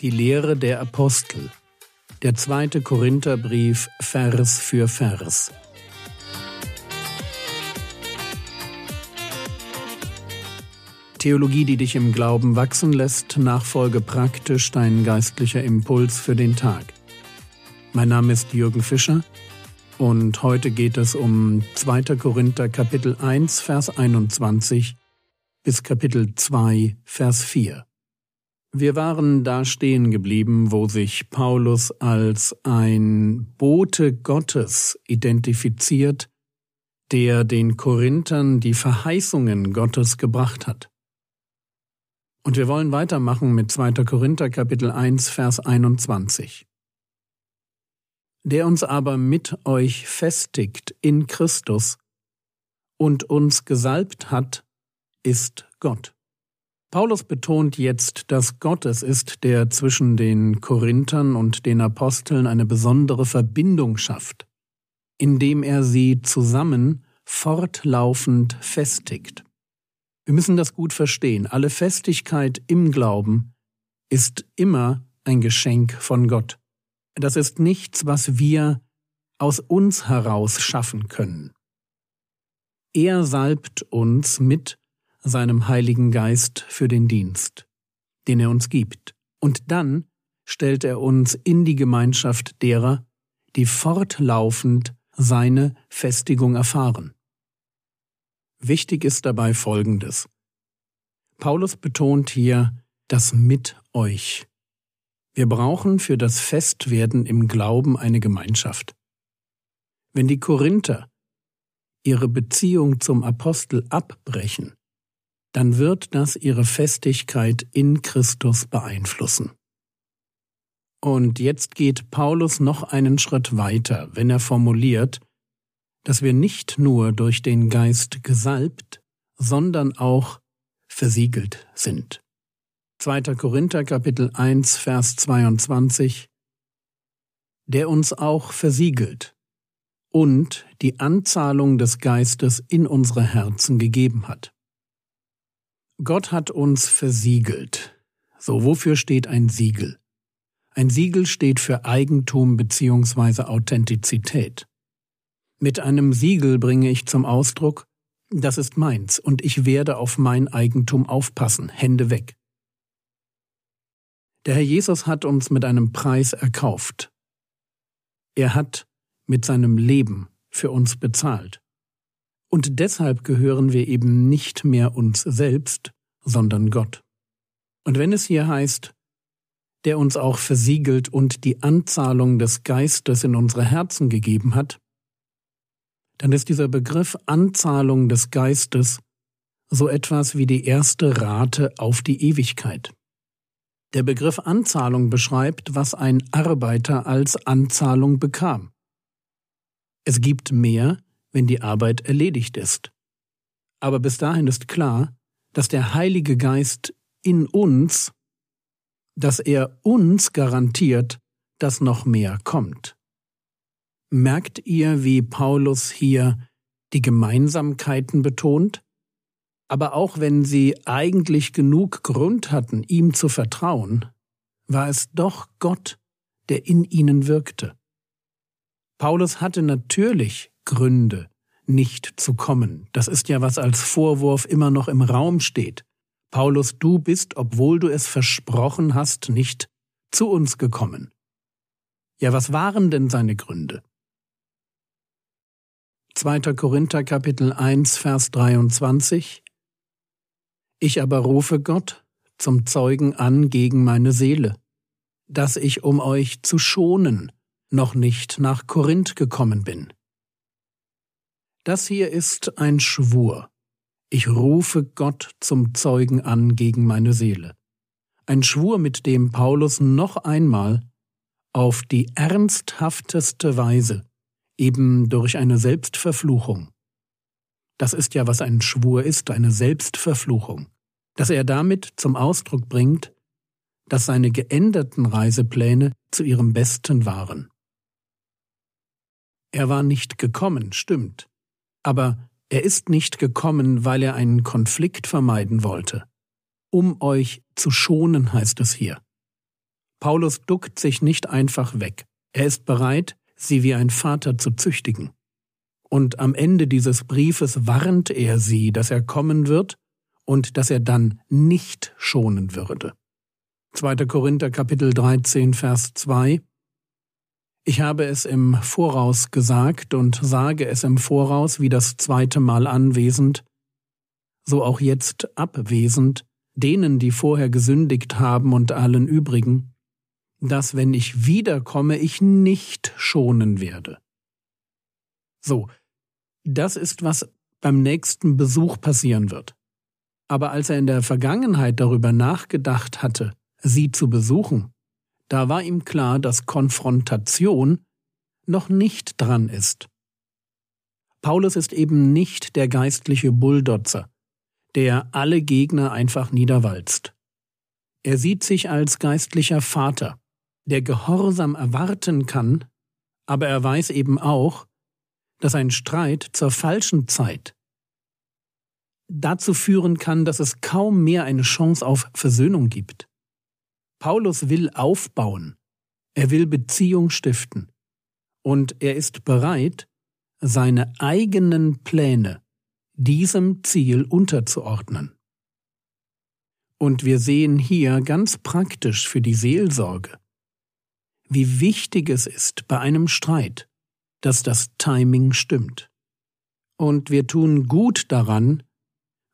Die Lehre der Apostel. Der zweite Korintherbrief Vers für Vers. Theologie, die dich im Glauben wachsen lässt, nachfolge praktisch dein geistlicher Impuls für den Tag. Mein Name ist Jürgen Fischer und heute geht es um 2. Korinther Kapitel 1 Vers 21 bis Kapitel 2 Vers 4. Wir waren da stehen geblieben, wo sich Paulus als ein Bote Gottes identifiziert, der den Korinthern die Verheißungen Gottes gebracht hat. Und wir wollen weitermachen mit 2. Korinther Kapitel 1 Vers 21. Der uns aber mit euch festigt in Christus und uns gesalbt hat, ist Gott. Paulus betont jetzt, dass Gott es ist, der zwischen den Korinthern und den Aposteln eine besondere Verbindung schafft, indem er sie zusammen fortlaufend festigt. Wir müssen das gut verstehen. Alle Festigkeit im Glauben ist immer ein Geschenk von Gott. Das ist nichts, was wir aus uns heraus schaffen können. Er salbt uns mit seinem Heiligen Geist für den Dienst, den er uns gibt. Und dann stellt er uns in die Gemeinschaft derer, die fortlaufend seine Festigung erfahren. Wichtig ist dabei Folgendes. Paulus betont hier das mit euch. Wir brauchen für das Festwerden im Glauben eine Gemeinschaft. Wenn die Korinther ihre Beziehung zum Apostel abbrechen, dann wird das ihre Festigkeit in Christus beeinflussen. Und jetzt geht Paulus noch einen Schritt weiter, wenn er formuliert, dass wir nicht nur durch den Geist gesalbt, sondern auch versiegelt sind. 2. Korinther Kapitel 1 Vers 22 Der uns auch versiegelt und die Anzahlung des Geistes in unsere Herzen gegeben hat. Gott hat uns versiegelt. So, wofür steht ein Siegel? Ein Siegel steht für Eigentum bzw. Authentizität. Mit einem Siegel bringe ich zum Ausdruck, das ist meins und ich werde auf mein Eigentum aufpassen, Hände weg. Der Herr Jesus hat uns mit einem Preis erkauft. Er hat mit seinem Leben für uns bezahlt. Und deshalb gehören wir eben nicht mehr uns selbst, sondern Gott. Und wenn es hier heißt, der uns auch versiegelt und die Anzahlung des Geistes in unsere Herzen gegeben hat, dann ist dieser Begriff Anzahlung des Geistes so etwas wie die erste Rate auf die Ewigkeit. Der Begriff Anzahlung beschreibt, was ein Arbeiter als Anzahlung bekam. Es gibt mehr, wenn die Arbeit erledigt ist. Aber bis dahin ist klar, dass der Heilige Geist in uns, dass er uns garantiert, dass noch mehr kommt. Merkt ihr, wie Paulus hier die Gemeinsamkeiten betont? Aber auch wenn sie eigentlich genug Grund hatten, ihm zu vertrauen, war es doch Gott, der in ihnen wirkte. Paulus hatte natürlich Gründe, nicht zu kommen. Das ist ja, was als Vorwurf immer noch im Raum steht. Paulus, du bist, obwohl du es versprochen hast, nicht zu uns gekommen. Ja, was waren denn seine Gründe? 2. Korinther Kapitel 1 Vers 23 Ich aber rufe Gott zum Zeugen an gegen meine Seele, dass ich, um euch zu schonen, noch nicht nach Korinth gekommen bin. Das hier ist ein Schwur. Ich rufe Gott zum Zeugen an gegen meine Seele. Ein Schwur, mit dem Paulus noch einmal auf die ernsthafteste Weise, eben durch eine Selbstverfluchung. Das ist ja, was ein Schwur ist, eine Selbstverfluchung, dass er damit zum Ausdruck bringt, dass seine geänderten Reisepläne zu ihrem Besten waren. Er war nicht gekommen, stimmt, aber er ist nicht gekommen, weil er einen Konflikt vermeiden wollte. Um euch zu schonen heißt es hier. Paulus duckt sich nicht einfach weg. Er ist bereit, sie wie ein Vater zu züchtigen. Und am Ende dieses Briefes warnt er sie, dass er kommen wird und dass er dann nicht schonen würde. 2. Korinther Kapitel 13 Vers 2 Ich habe es im Voraus gesagt und sage es im Voraus wie das zweite Mal anwesend, so auch jetzt abwesend, denen, die vorher gesündigt haben und allen übrigen, dass wenn ich wiederkomme, ich nicht schonen werde. So, das ist, was beim nächsten Besuch passieren wird. Aber als er in der Vergangenheit darüber nachgedacht hatte, sie zu besuchen, da war ihm klar, dass Konfrontation noch nicht dran ist. Paulus ist eben nicht der geistliche Bulldotzer, der alle Gegner einfach niederwalzt. Er sieht sich als geistlicher Vater, der Gehorsam erwarten kann, aber er weiß eben auch, dass ein Streit zur falschen Zeit dazu führen kann, dass es kaum mehr eine Chance auf Versöhnung gibt. Paulus will aufbauen, er will Beziehung stiften, und er ist bereit, seine eigenen Pläne diesem Ziel unterzuordnen. Und wir sehen hier ganz praktisch für die Seelsorge, wie wichtig es ist bei einem Streit, dass das Timing stimmt. Und wir tun gut daran,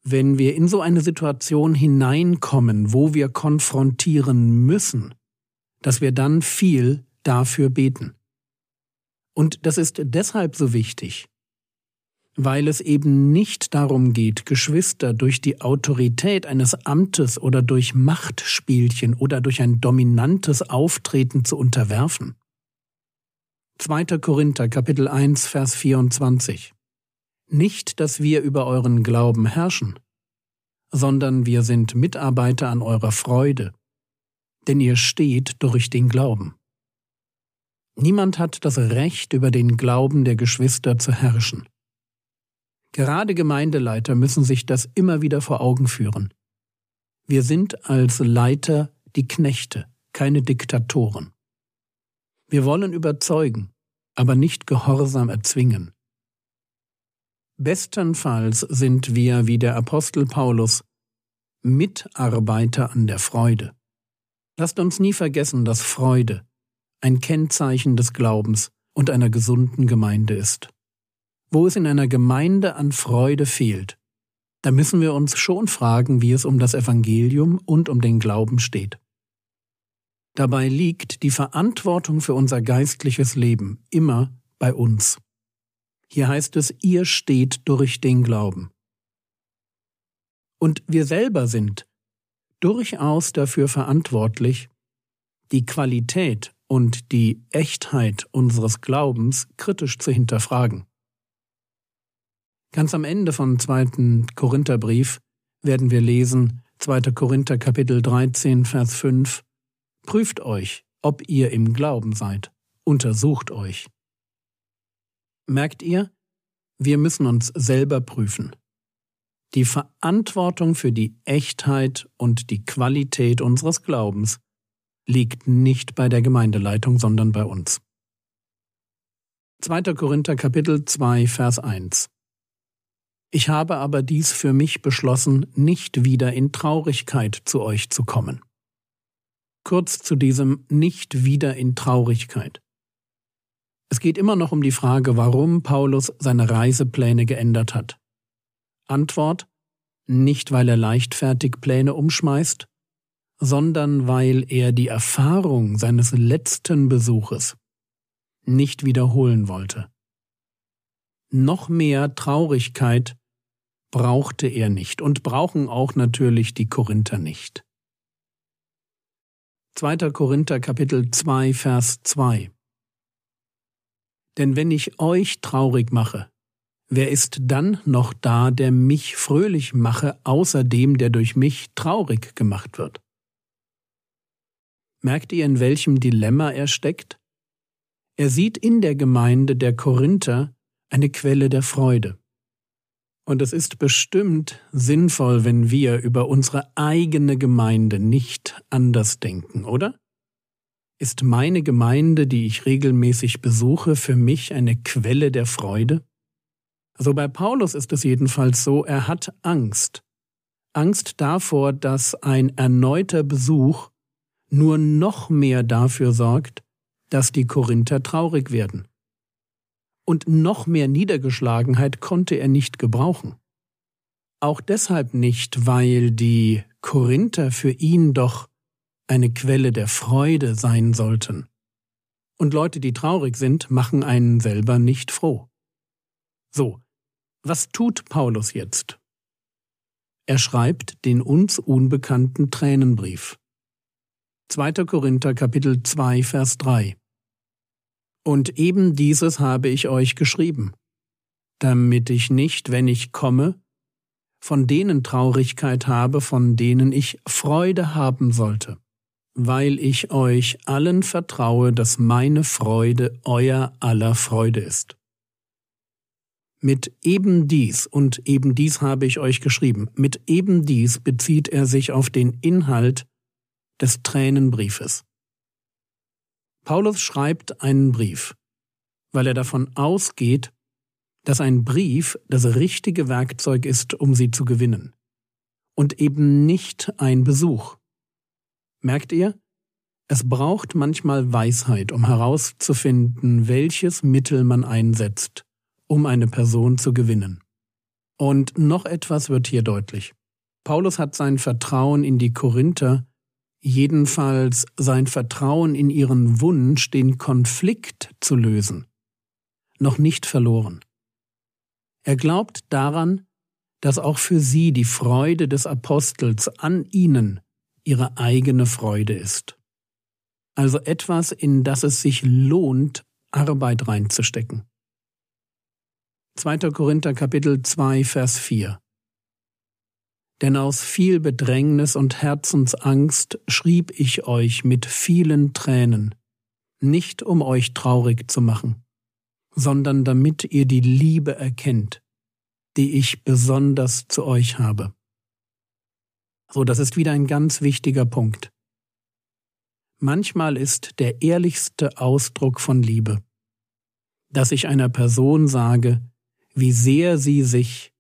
wenn wir in so eine Situation hineinkommen, wo wir konfrontieren müssen, dass wir dann viel dafür beten. Und das ist deshalb so wichtig, weil es eben nicht darum geht, Geschwister durch die Autorität eines Amtes oder durch Machtspielchen oder durch ein dominantes Auftreten zu unterwerfen. 2. Korinther Kapitel 1 Vers 24 Nicht, dass wir über euren Glauben herrschen, sondern wir sind Mitarbeiter an eurer Freude, denn ihr steht durch den Glauben. Niemand hat das Recht, über den Glauben der Geschwister zu herrschen. Gerade Gemeindeleiter müssen sich das immer wieder vor Augen führen. Wir sind als Leiter die Knechte, keine Diktatoren. Wir wollen überzeugen, aber nicht Gehorsam erzwingen. Bestenfalls sind wir, wie der Apostel Paulus, Mitarbeiter an der Freude. Lasst uns nie vergessen, dass Freude ein Kennzeichen des Glaubens und einer gesunden Gemeinde ist. Wo es in einer Gemeinde an Freude fehlt, da müssen wir uns schon fragen, wie es um das Evangelium und um den Glauben steht. Dabei liegt die Verantwortung für unser geistliches Leben immer bei uns. Hier heißt es, ihr steht durch den Glauben. Und wir selber sind durchaus dafür verantwortlich, die Qualität und die Echtheit unseres Glaubens kritisch zu hinterfragen. Ganz am Ende vom zweiten Korintherbrief werden wir lesen, 2. Korinther Kapitel 13, Vers 5, Prüft euch, ob ihr im Glauben seid, untersucht euch. Merkt ihr, wir müssen uns selber prüfen. Die Verantwortung für die Echtheit und die Qualität unseres Glaubens liegt nicht bei der Gemeindeleitung, sondern bei uns. 2. Korinther Kapitel 2 Vers 1 ich habe aber dies für mich beschlossen, nicht wieder in Traurigkeit zu euch zu kommen. Kurz zu diesem nicht wieder in Traurigkeit. Es geht immer noch um die Frage, warum Paulus seine Reisepläne geändert hat. Antwort nicht weil er leichtfertig Pläne umschmeißt, sondern weil er die Erfahrung seines letzten Besuches nicht wiederholen wollte. Noch mehr Traurigkeit brauchte er nicht und brauchen auch natürlich die Korinther nicht. 2. Korinther Kapitel 2 Vers 2 Denn wenn ich euch traurig mache, wer ist dann noch da, der mich fröhlich mache, außer dem, der durch mich traurig gemacht wird? Merkt ihr, in welchem Dilemma er steckt? Er sieht in der Gemeinde der Korinther eine Quelle der Freude. Und es ist bestimmt sinnvoll, wenn wir über unsere eigene Gemeinde nicht anders denken, oder? Ist meine Gemeinde, die ich regelmäßig besuche, für mich eine Quelle der Freude? Also bei Paulus ist es jedenfalls so, er hat Angst. Angst davor, dass ein erneuter Besuch nur noch mehr dafür sorgt, dass die Korinther traurig werden. Und noch mehr Niedergeschlagenheit konnte er nicht gebrauchen. Auch deshalb nicht, weil die Korinther für ihn doch eine Quelle der Freude sein sollten. Und Leute, die traurig sind, machen einen selber nicht froh. So, was tut Paulus jetzt? Er schreibt den uns unbekannten Tränenbrief. 2. Korinther Kapitel 2 Vers 3 Und eben dieses habe ich euch geschrieben, damit ich nicht, wenn ich komme, von denen Traurigkeit habe, von denen ich Freude haben sollte, weil ich euch allen vertraue, dass meine Freude euer aller Freude ist. Mit eben dies und eben dies habe ich euch geschrieben, mit eben dies bezieht er sich auf den Inhalt des Tränenbriefes. Paulus schreibt einen Brief, weil er davon ausgeht, dass ein Brief das richtige Werkzeug ist, um sie zu gewinnen, und eben nicht ein Besuch. Merkt ihr? Es braucht manchmal Weisheit, um herauszufinden, welches Mittel man einsetzt, um eine Person zu gewinnen. Und noch etwas wird hier deutlich. Paulus hat sein Vertrauen in die Korinther jedenfalls sein Vertrauen in ihren Wunsch, den Konflikt zu lösen, noch nicht verloren. Er glaubt daran, dass auch für sie die Freude des Apostels an ihnen ihre eigene Freude ist. Also etwas, in das es sich lohnt, Arbeit reinzustecken. 2. Korinther Kapitel 2 Vers 4 denn aus viel Bedrängnis und Herzensangst schrieb ich euch mit vielen Tränen, nicht um euch traurig zu machen, sondern damit ihr die Liebe erkennt, die ich besonders zu euch habe. So, das ist wieder ein ganz wichtiger Punkt. Manchmal ist der ehrlichste Ausdruck von Liebe, dass ich einer Person sage, wie sehr sie sich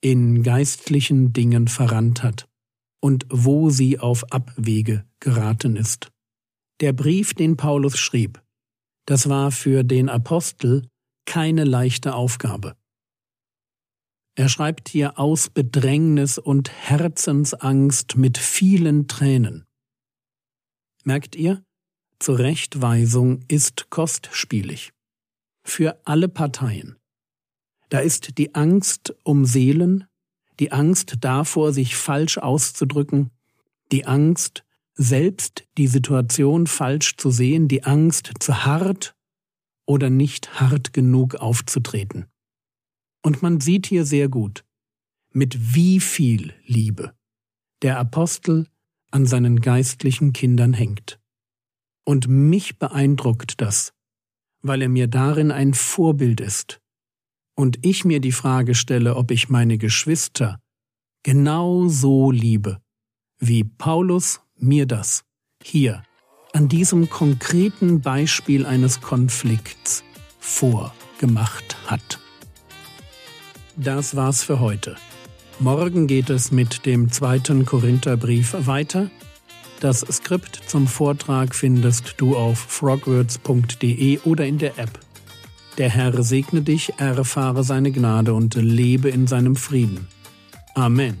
in geistlichen Dingen verrannt hat und wo sie auf Abwege geraten ist. Der Brief, den Paulus schrieb, das war für den Apostel keine leichte Aufgabe. Er schreibt hier aus Bedrängnis und Herzensangst mit vielen Tränen. Merkt ihr? Zurechtweisung ist kostspielig. Für alle Parteien. Da ist die Angst um Seelen, die Angst davor, sich falsch auszudrücken, die Angst, selbst die Situation falsch zu sehen, die Angst, zu hart oder nicht hart genug aufzutreten. Und man sieht hier sehr gut, mit wie viel Liebe der Apostel an seinen geistlichen Kindern hängt. Und mich beeindruckt das, weil er mir darin ein Vorbild ist, und ich mir die Frage stelle, ob ich meine Geschwister genau so liebe, wie Paulus mir das hier an diesem konkreten Beispiel eines Konflikts vorgemacht hat. Das war's für heute. Morgen geht es mit dem zweiten Korintherbrief weiter. Das Skript zum Vortrag findest du auf frogwords.de oder in der App der Herr segne dich, erfahre seine Gnade und lebe in seinem Frieden. Amen.